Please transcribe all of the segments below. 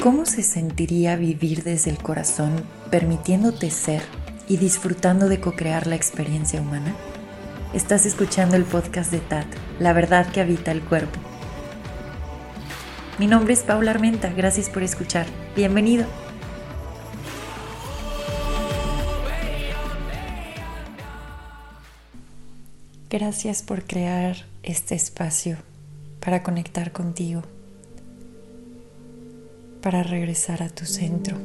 ¿Cómo se sentiría vivir desde el corazón, permitiéndote ser y disfrutando de co-crear la experiencia humana? Estás escuchando el podcast de TAT, La verdad que habita el cuerpo. Mi nombre es Paula Armenta, gracias por escuchar. Bienvenido. Gracias por crear este espacio para conectar contigo para regresar a tu centro.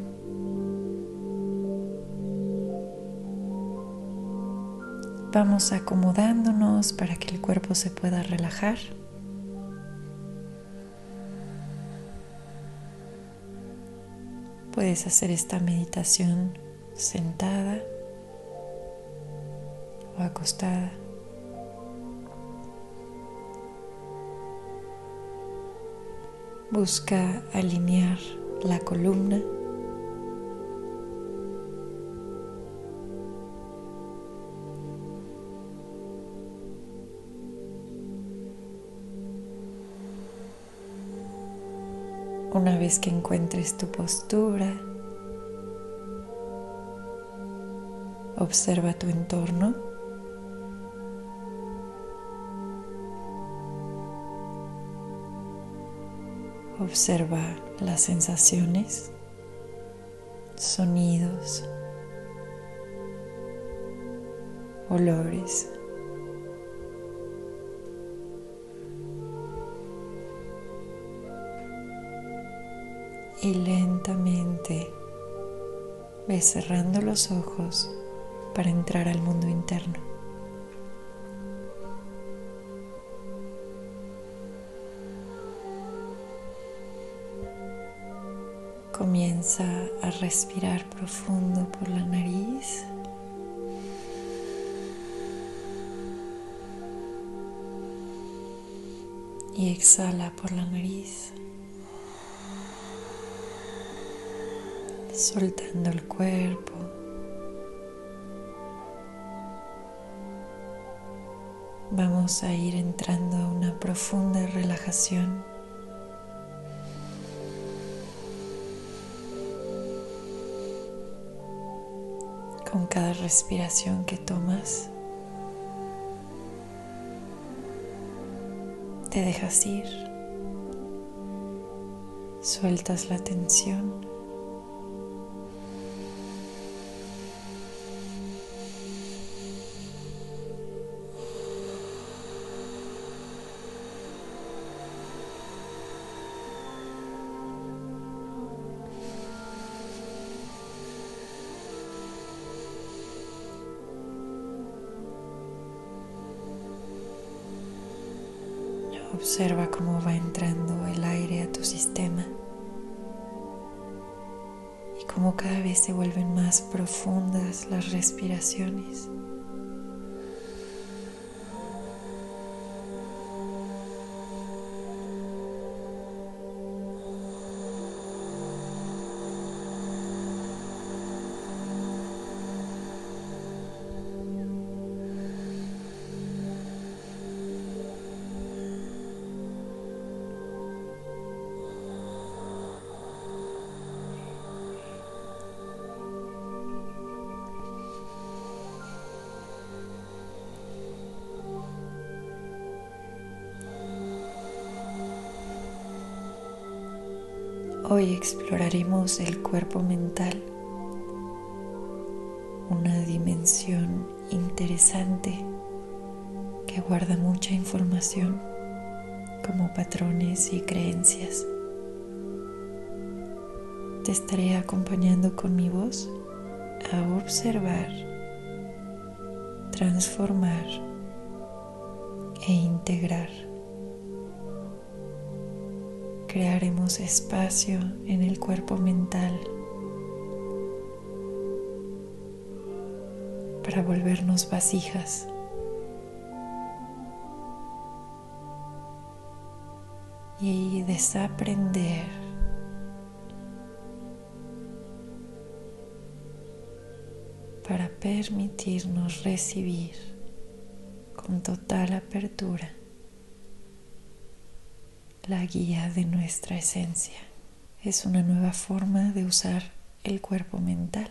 Vamos acomodándonos para que el cuerpo se pueda relajar. Puedes hacer esta meditación sentada o acostada. Busca alinear la columna. Una vez que encuentres tu postura, observa tu entorno. Observa las sensaciones, sonidos, olores. Y lentamente ves cerrando los ojos para entrar al mundo interno. Comienza a respirar profundo por la nariz. Y exhala por la nariz. Soltando el cuerpo. Vamos a ir entrando a una profunda relajación. Con cada respiración que tomas. Te dejas ir, sueltas la tensión. Entrando el aire a tu sistema y cómo cada vez se vuelven más profundas las respiraciones. Hoy exploraremos el cuerpo mental, una dimensión interesante que guarda mucha información como patrones y creencias. Te estaré acompañando con mi voz a observar, transformar e integrar crearemos espacio en el cuerpo mental para volvernos vasijas. Y desaprender para permitirnos recibir con total apertura la guía de nuestra esencia. es una nueva forma de usar el cuerpo mental.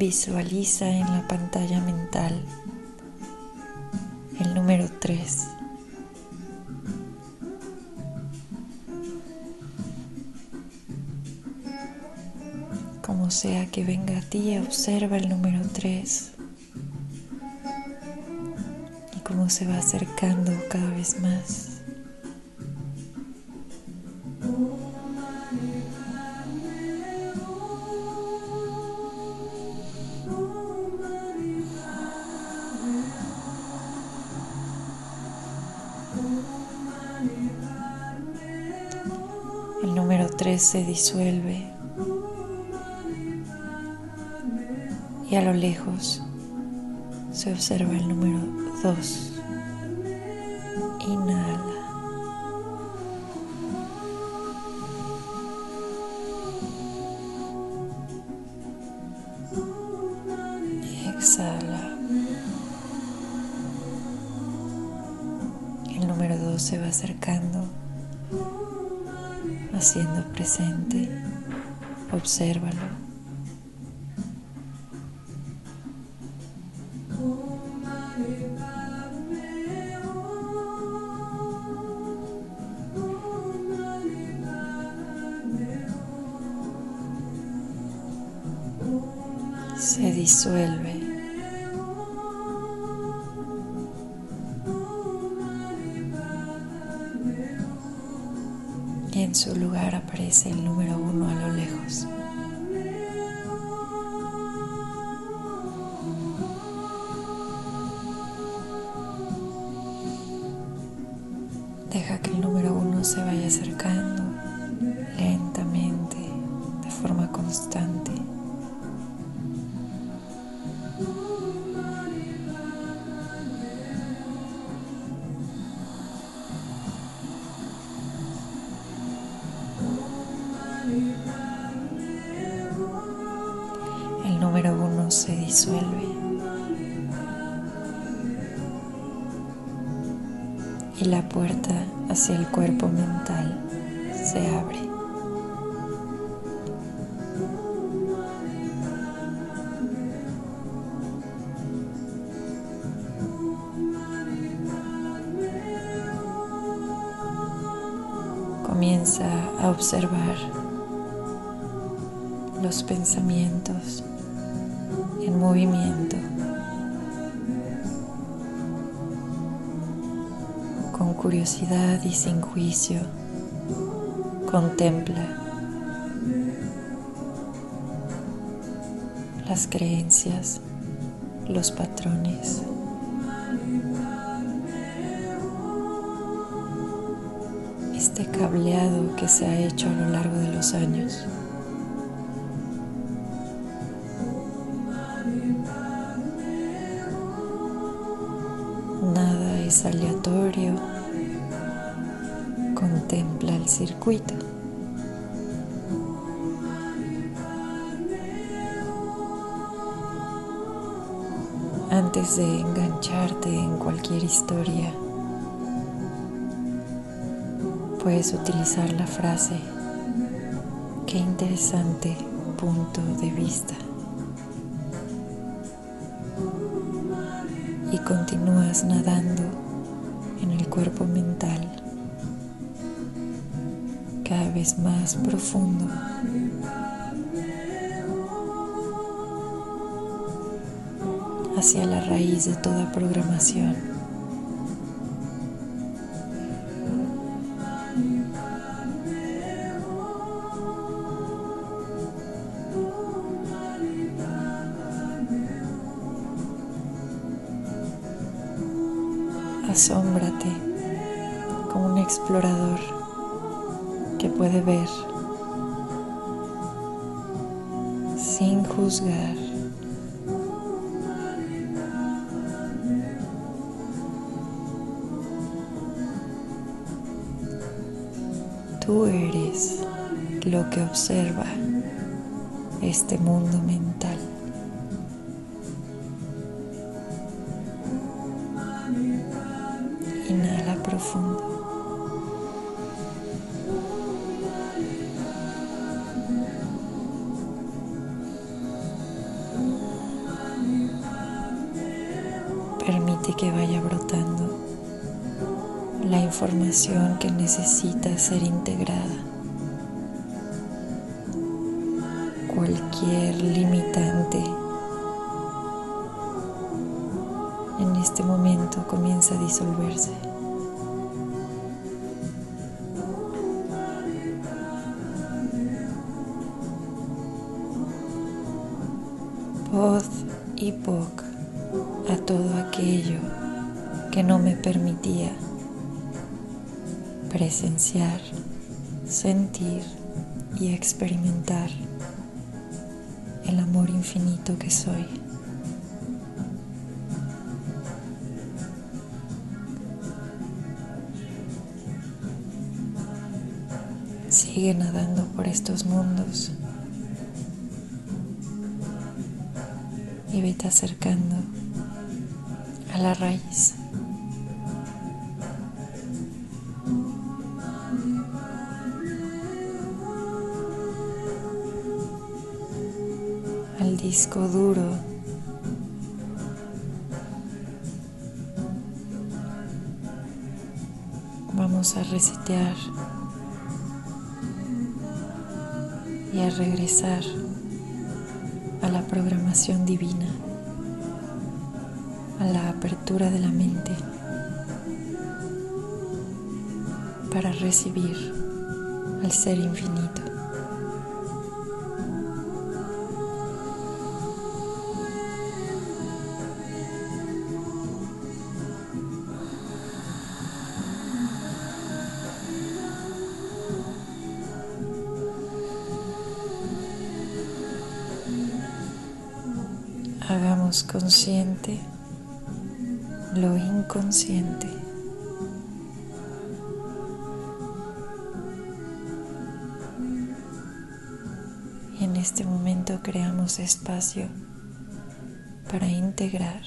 Visualiza en la pantalla mental el número 3. Como sea que venga a ti, observa el número 3 y cómo se va acercando cada vez más. Se disuelve y a lo lejos se observa el número 2. Inhala. Exhala. El número 2 se va acercando haciendo presente, obsérvalo. Se vaya acercando se abre. Comienza a observar los pensamientos en movimiento, con curiosidad y sin juicio, contempla las creencias, los patrones. Este cableado que se ha hecho a lo largo de los años. aleatorio. Contempla el circuito. Antes de engancharte en cualquier historia, puedes utilizar la frase, qué interesante punto de vista. y continúas nadando en el cuerpo mental cada vez más profundo. hacia la raíz de toda programación. puede ver sin juzgar. Tú eres lo que observa este mundo mental. Brotando la información que necesita ser integrada. Cualquier limitante en este momento comienza a disolverse. Pod y poc presenciar, sentir y experimentar el amor infinito que soy. Sigue nadando por estos mundos y vete acercando a la raíz. Disco duro vamos a resetear y a regresar a la programación divina, a la apertura de la mente para recibir al ser infinito. Consciente lo inconsciente. Y en este momento creamos espacio para integrar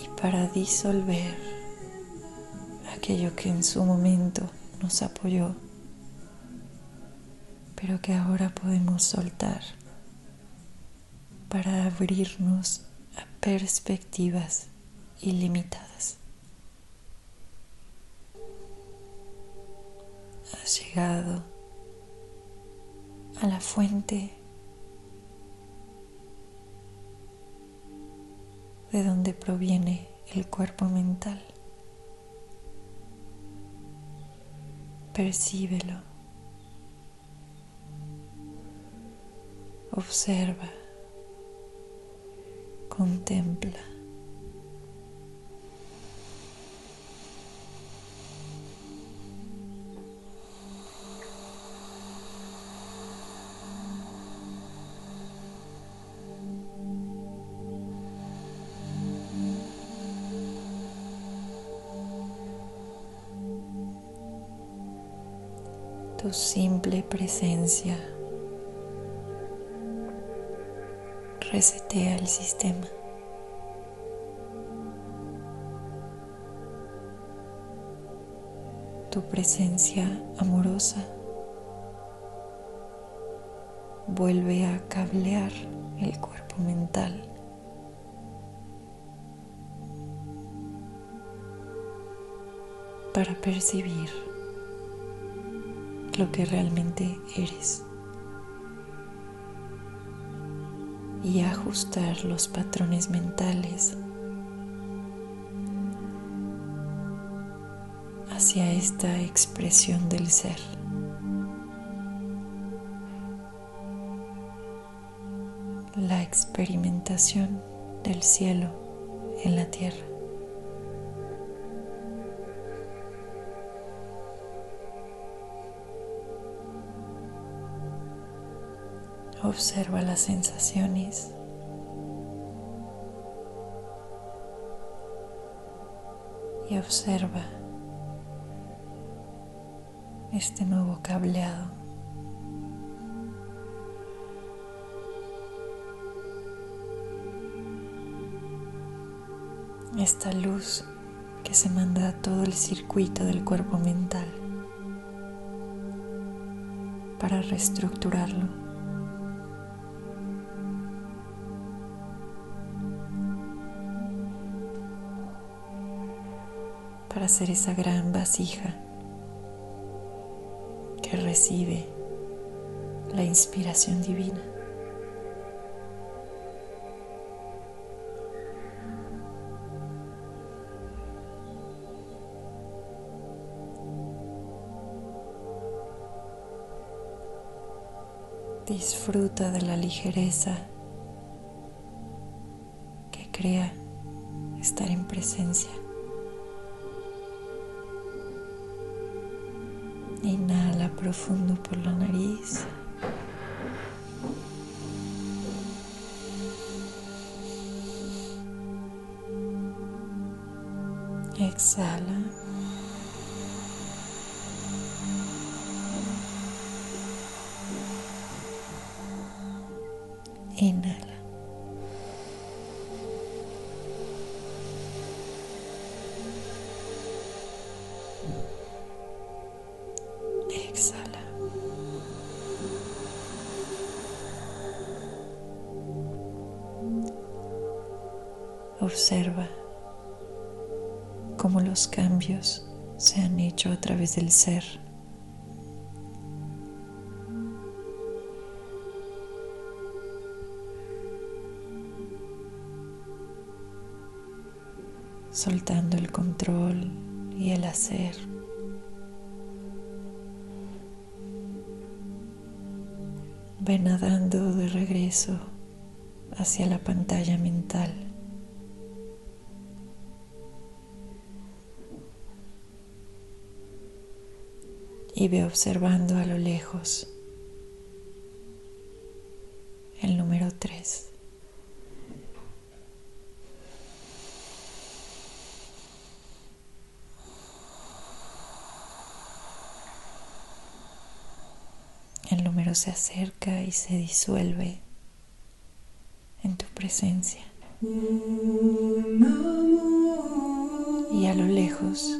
y para disolver aquello que en su momento nos apoyó pero que ahora podemos soltar para abrirnos a perspectivas ilimitadas. Has llegado a la fuente de donde proviene el cuerpo mental. Percíbelo. Observa, contempla. Tu simple presencia resetea el sistema. Tu presencia amorosa vuelve a cablear el cuerpo mental. para percibir lo que realmente eres. Y ajustar los patrones mentales hacia esta expresión del ser. La experimentación del cielo en la tierra. Observa las sensaciones y observa este nuevo cableado. Esta luz que se manda a todo el circuito del cuerpo mental para reestructurarlo. Para ser esa gran vasija que recibe la inspiración divina. Disfruta de la ligereza que crea estar en presencia. Inhala profundo por la nariz. Exhala. Los cambios se han hecho a través del ser. soltando el control y el hacer. Ve nadando de regreso hacia la pantalla mental. Y ve observando a lo lejos el número 3. El número se acerca y se disuelve en tu presencia. Y a lo lejos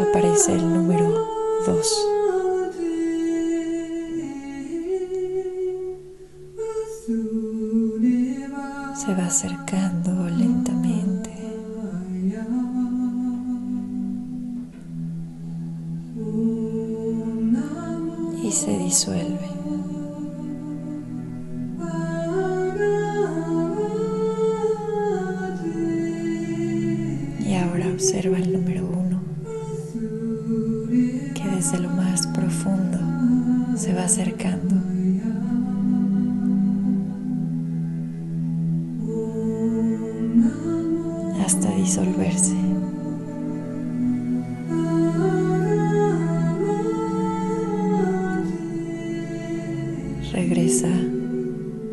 aparece el número 2. Se va acercando lentamente. Y se disuelve. Hasta disolverse. Regresa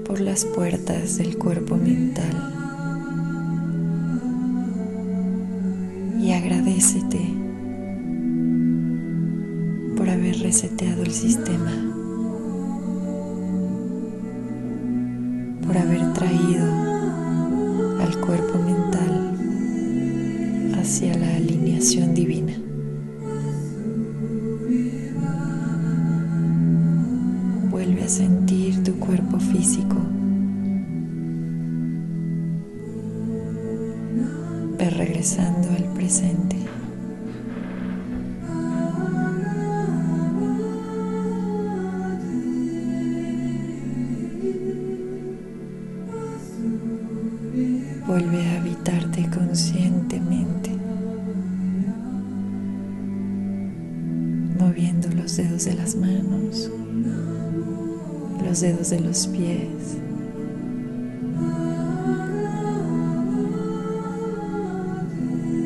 por las puertas del cuerpo mental Sentir tu cuerpo físico. Ve regresando al presente. De los pies.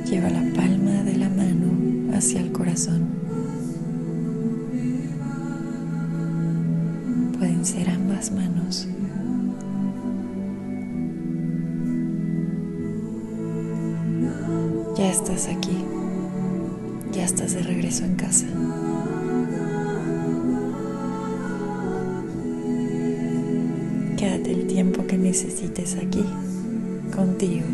Lleva la palma de la mano hacia el corazón. Pueden ser ambas manos. Ya estás aquí. Ya estás de regreso en casa. El tiempo que necesites aquí, contigo.